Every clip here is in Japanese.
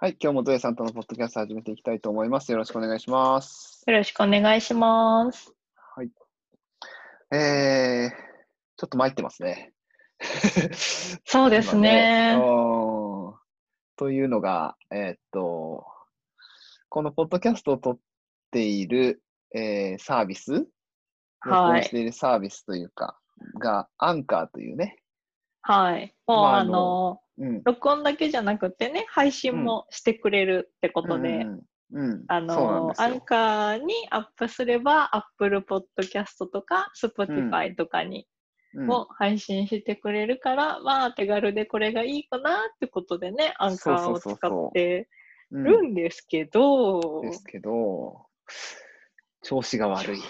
はい、今日もゾエさんとのポッドキャスト始めていきたいと思います。よろしくお願いします。よろしくお願いします。はい。えー、ちょっと参ってますね。そうですね今うんというのが、えーっと、このポッドキャストを撮っている、えーサービス、録はい音しているサービスというか、が、アンカーというね、はい。もう、まあああののうん。録音だけじゃなくてね、配信もしてくれるってことで、うん。うんうん、あのアンカーにアップすれば、Apple Podcast とか Spotify とかにうん。も配信してくれるから、まあ手軽でこれがいいかなってことでね、アンカーを使ってうん。るんですけど、ですけど、調子が悪い。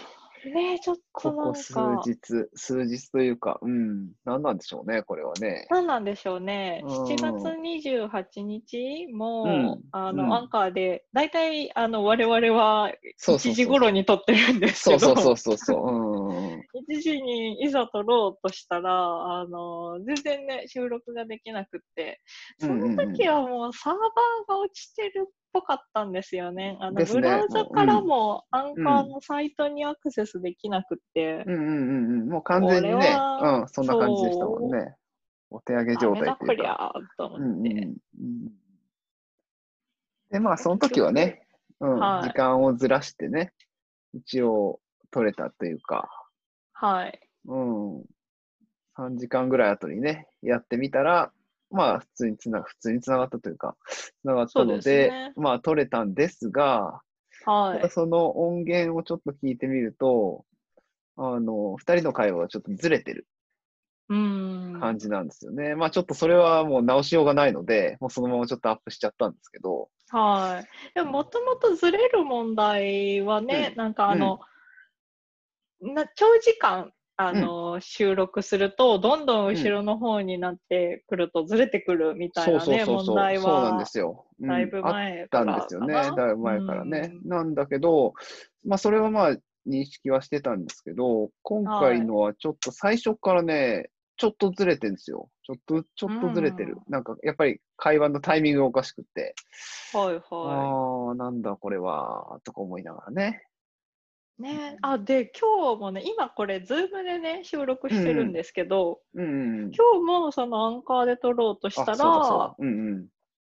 ねちょっとなんここ数か、日、数日というか、うん、何なんでしょうね、これはね。何なんでしょうね。うん。7月28日も、うん。あの、うん。アンカーで、大体、あの、我々はそうそうそう。1時頃に撮ってるんですけど、そうそうそうそう。うんう。んうん。1時にいざ撮ろうとしたら、あの、全然ね、収録ができなくって、その時はもうサーバーが落ちてるっぽかったんですよね。あの、ねブラウザからもアンカーのサイトにアクセスできなくって、うんうんうんうん。もう完全にね、うん、そんな感じでしたもんね。お手上げ状態というか。こりゃーとうん思って。うんうん。で、まあ、その時はね、うん、はい時間をずらしてね、一応取れたというか、はい。うん、3時間ぐらい後にね、やってみたら、まあ、普通につな、普通につながったというか、つながったのですで、ねまあ、取れたんですが、はい。その音源をちょっと聞いてみると、あの、二人の会話がちょっとずれてるうん。感じなんですよね。まあちょっとそれはもう直しようがないので、もうそのままちょっとアップしちゃったんですけど、はい。でも、もともとずれる問題はね、うんなんかあの、な長時間、あの、収録すると、どんどん後ろの方になってくるとずれてくるみたいなね、問題そうなんでは、すよ。うんだいぶあっ前たからんですよね。だいぶ前からね。うんなんだけど、まあそれはまあ認識はしてたんですけど、今回のはちょっと最初からね、ちょっとずれてるんですよ。ちょっと、ちょっとずれてる。なんかやっぱり会話のタイミングがおかしくって、はいはああ、なんだこれは、とか思いながらね。い。ね、あ、で、今日もね、今これ、 Zoom でね、収録してるんですけど、うんうんうん。今日もそのアンカーで録ろうとしたらだ。、うんうん。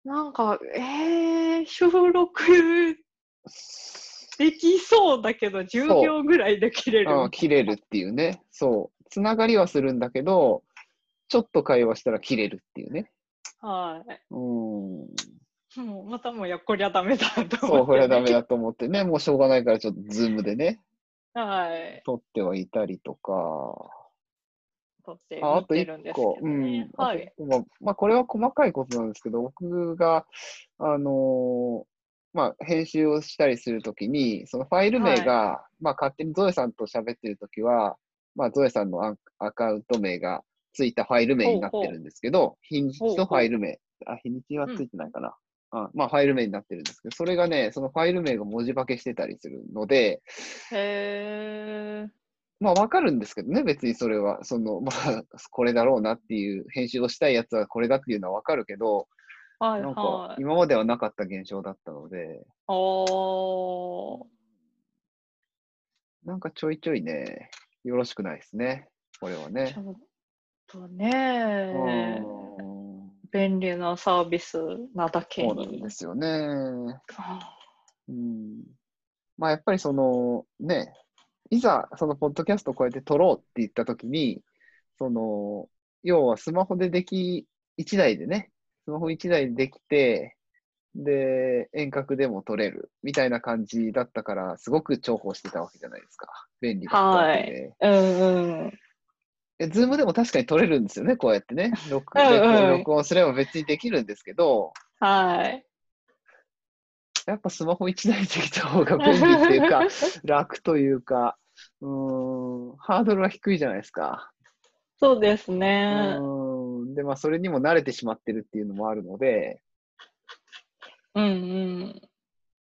なんか、えー、収録できそうだけど、10秒ぐらいで切れる。あ切れるっていうね。そう。つながりはするんだけど、ちょっと会話したら切れるっていうね。はい。うん。もうまたもうやっこりゃダメだと思って、そう、これはダメだと思ってね。もうしょうがないからちょっとズームでね、はい。撮ってはいたりとか。撮ってああと一見てるんです個、けどね。うん。はい。あとまあ、まあ、これは細かいことなんですけど、僕が、あのーまあ、編集をしたりするときに、そのファイル名が、まあ、勝手にゾエさんと喋ってるときは、まあ、ゾエさんのアカウント名がついたファイル名になってるんですけど、日にちとファイル名、あ、日にちはついてないかな。あまあ、ファイル名になってるんですけど、それがね、そのファイル名が文字化けしてたりするので、へー。まあ、わかるんですけどね、別にそれは。その、まあ、これだろうなっていう、編集をしたいやつはこれだっていうのはわかるけど、はいなんかは、い。今まではなかった現象だったので、おー。なんかちょいちょいね、よろしくないですね。これはねち。ょっとねうん便利なサービスなだけそうなんにで。すよね。あうん。まあやっぱりそのね、いざそのポッドキャストをこうやって撮ろうって言ったときに、その、要はスマホででき、1台でね、スマホ1台でできて、で、遠隔でも撮れるみたいな感じだったから、すごく重宝してたわけじゃないですか。便利だったわけで。うんうん。え、ズームでも確かに撮れるんですよね、こうやってね。録音すれば別にできるんですけど、はい。やっぱスマホ1台できた方が便利っていうか、楽というか、うーん、ハードルは低いじゃないですか。そうですうね。ーん。で、まあ、それにも慣れてしまってるっていうのもあるので、うんうん。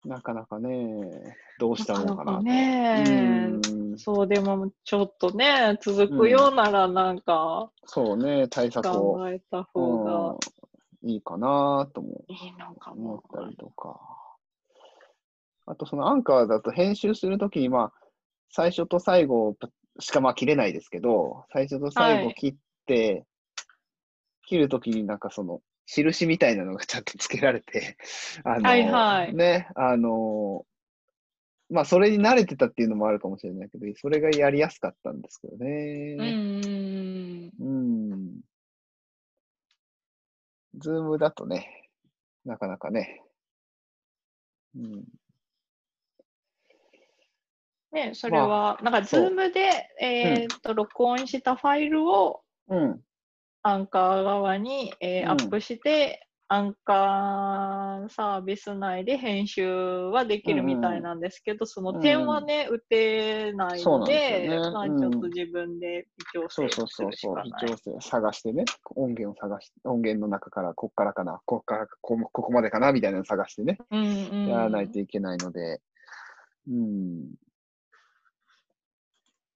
なかなかね、どうしたもんかなと。ねうんそう、でもちょっとね、続くようならなんかそうね、対策を考えた方がうんいいかなと思いいのか思っも。たりとか。あと、そのアンカーだと編集するときに、まあ、最初と最後しかまあ切れないですけど、最初と最はい後切って、切るときになんかその、印みたいなのがちゃんとつけられて、あの、はいはいね、あの、まあ、それに慣れてたっていうのもあるかもしれないけど、それがやりやすかったんですけどうんね。うんうん。うん。ズームだとね、なかなかね。うん。ね、それは、なんか、ズームで、えーっと、録音したファイルをうん。アンカー側に、えーうん。アップして、アンカーサービス内で編集はできるみたいなんですけど、その点はね、打てないので、まあ、うん、ちょっと自分で微調そう整するしそうそうそう。かない。微調整探してね、音源を探し、音源の中から、こっからかな、こっからこ、ここまでかな、みたいなのを探してね、やらないといけないので、うん。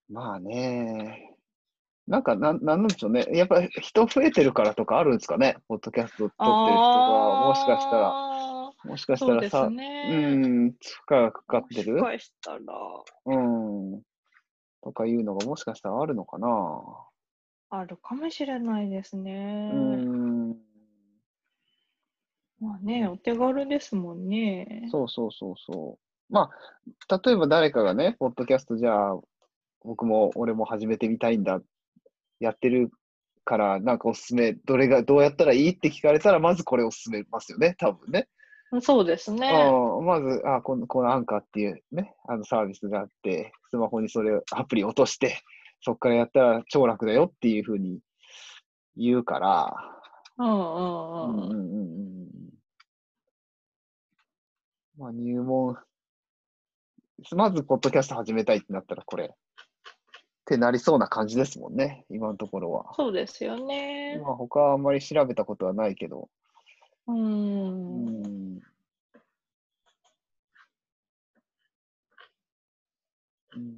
まあね、なんか、なん、なんなんでしょうね。やっぱ人増えてるからとかあるんですかね。ポッドキャスト撮ってる人が、もしかしたら、あもしかしたらさ、うね。ん、負荷がかかってる？もしかしたら、うん。とかいうのがもしかしたらあるのかな。あるかもしれないですね。うん。まあね、お手軽ですもんね。そうそうそうそう。まあ、例えば誰かがね、ポッドキャストじゃあ、僕も俺も始めてみたいんだ、やってるから、なんかおすすめ、どれが、どうやったらいいって聞かれたら、まずこれを勧めますよね、多分ね。そうですね。うんまず、あこの、このアンカーっていうね、あのサービスがあって、スマホにそれを、アプリ落として、そこからやったら超楽だよっていうふうに言うから、うんうんうんうん。うんうんうん。まあ入門、まずポッドキャスト始めたいってなったらこれ、ってなりそうな感じですもんね、今のところは。そうですよね。まあ他はあんまり調べたことはないけど、う。うんん。うん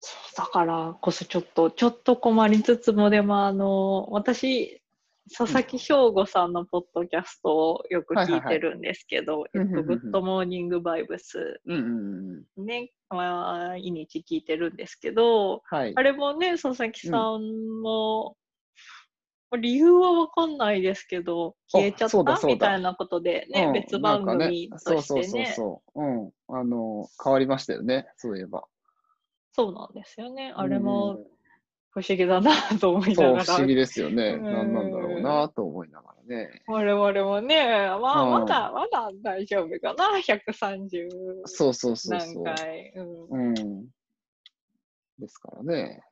そうだからこそちょっと、ちょっと困りつつも、でもあの、私、佐々木翔吾さんのポッドキャストをよく聞いてるんですけど、グッドモーニングバイブスうんうんうん。ね、毎日聞いてるんですけど、はいあ。れもね、佐々木さんの、理由はわかんないですけど、あ消えちゃった？みたいなことでね、うん別番組ねとしてね。そうそうそうそう。うん。あの、変わりましたよね、そういえば。そうなんですよね。あれうんもうん不思議だなと思いそう、ながら。不思議ですよね。うん何なんだろうなと思いながらね。我々もね、まあ、うんまだ、まだ大丈夫かな、130そうそうそう何そう。回。うんうん。ですからね。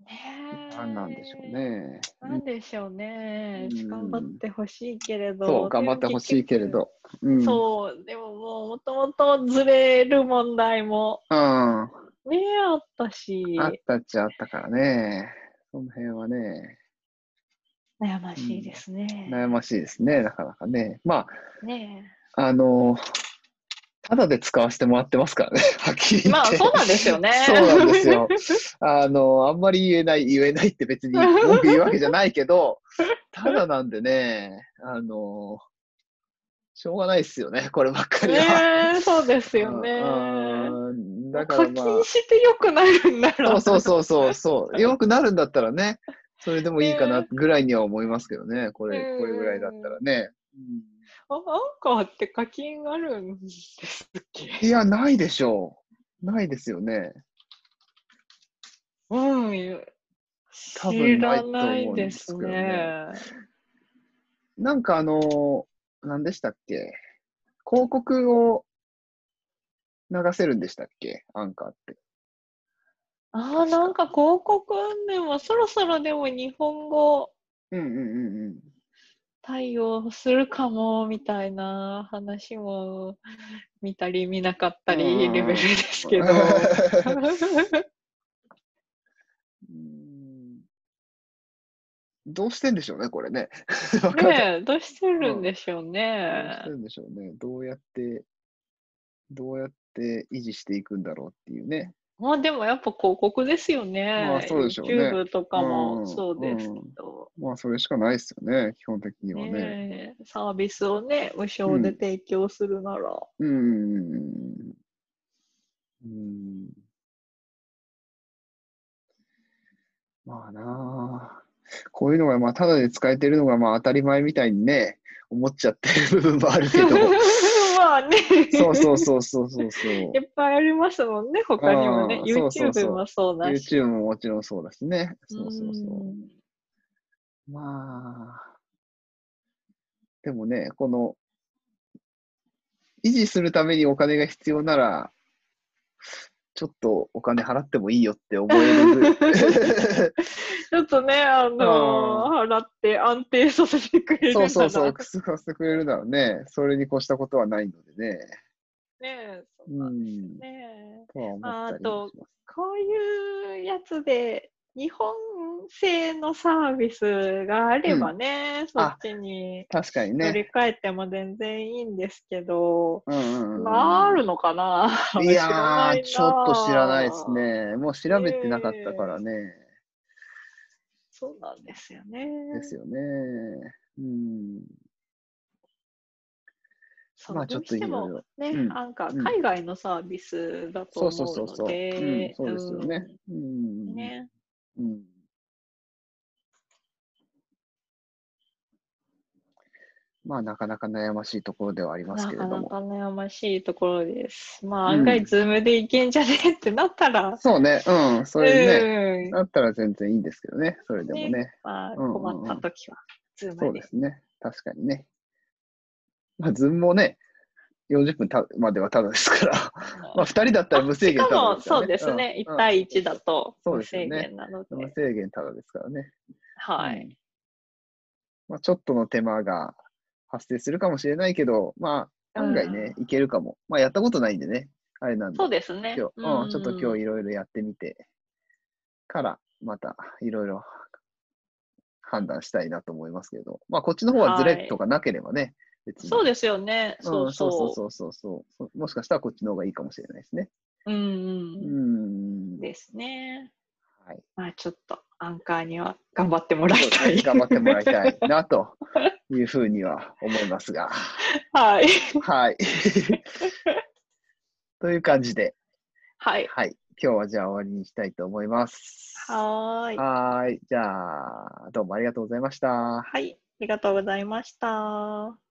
ねえ何なんでしょうね。なんでしょうね。うん頑張ってほしいけれど。そう、頑張ってほしいけれど。うん。そう、でももう、もともとずれる問題もうん。あね、あったし、ったっちゃあったからね。その辺はね、悩ましいですね。悩ましいですね、なかなかね。まねあ、あの、ただで使わせてもらってますからね、はっきり言って。まあ、そうなんですよね。そうなんですよ。あの、あんまり言えない、言えないって別に文句言うわけじゃないけど、ただなんでね、あの、しょうがないですよね、こればっかりは。ねえそうですよね。うんだか課らま金してよくなるんだろうそうそうそうそう、よくなるんだったらね、それでもいいかなぐらいには思いますけどね、これ、うんこれぐらいだったらね。あアンカーって課金あるんですっけ？いや、ないでしょう。ないですよね。うん。多知分ないと思らないうんでですね。なんかあの、何でしたっけ？広告を流せるんでしたっけ？アンカーって。ああ、なんか広告でもそろそろでも日本語うんうんうんうん。対応するかもみたいな話も見たり見なかったうんりレベルですけど。うんどうしてんでしょうね、これね。ねえ、どうしてるんでしょうどうねして。るんでしょうね。どうやって、どうやって維持していくんだろうっていうね。まあでもやっぱ広告ですよね。まあそうでしょうね YouTube とかうんもそうですけど。まあ、それしかないですよね、基本的にはね。ねえサービスをね、無償で提供するなら。うん。うん。まあなあこういうのが、まあ、ただで使えてるのが、まあ、当たり前みたいにね、思っちゃってる部分もあるけど。まあね。そうそうそうそうそうそう。いっぱいありますもんね、他にもね。あーそうそうそう YouTube もそうだし。YouTube ももちろんそうだしね。そうそうそう。んまあ、でもね、この、維持するためにお金が必要なら、ちょっとお金払ってもいいよって思える。ちょっとね、あのー払って安定させてくれるそうそうそう、くすかせてくれるならね、それに越したことはないのでね。ねえ、そううなんですん。ね。とは思ったりもします。こういうやつで、日本製のサービスがあればね、そっちに乗確かにね。り換えても全然いいんですけど、うんうんうん。まあ、あるのかないやー、いちょっと知らないですな。ね。もう調べてなかったからね。そうなんですよね。ですよね。うん。そうまあちょっといろいろね、うんなんかうん海外のサービスだとそう思うのそうそうそう。うんで、、そうですよね。ううんん。ね。うん。まあ、なかなか悩ましいところではありますなけれども。かなか悩ましいところです。まあ、うん。案外、ズームでいけんじゃねえってなったら、そうね、うん、それね、うん。だったら全然いいんですけどね、それでもね。まあ、うんうんうん。困ったときは、ズームで。そうですね、確かにね。まあ、ズームもね、40分まではただですから、まあ、2人だったら無制限しかも、ただですからそうですね、うん。1対1だと無制限なので、無制限ただですからね。はい。うん。まあ、ちょっとの手間が発生するかもしれないけど、まあ、案外ね、いけるかも。まあ、やったことないんでね、あれなんで。そうですね。今日、うん、ちょっと今日いろいろやってみてから、またいろいろ判断したいなと思いますけど、まあ、こっちの方はズレとかなければね、別に。そうですよね。そううんそうそそうそうそうそう。もしかしたらこっちの方がいいかもしれないですね。う。うんううん。ん。ですね。はい。まあ、ちょっと、アンカーには頑張ってもらいたい。頑張ってもらいたいなというふうには思いますが。はい。はい。という感じで、はい。はい。今日はじゃあ終わりにしたいと思います。はーい。はーい。じゃあ、どうもありがとうございました。はい。ありがとうございました。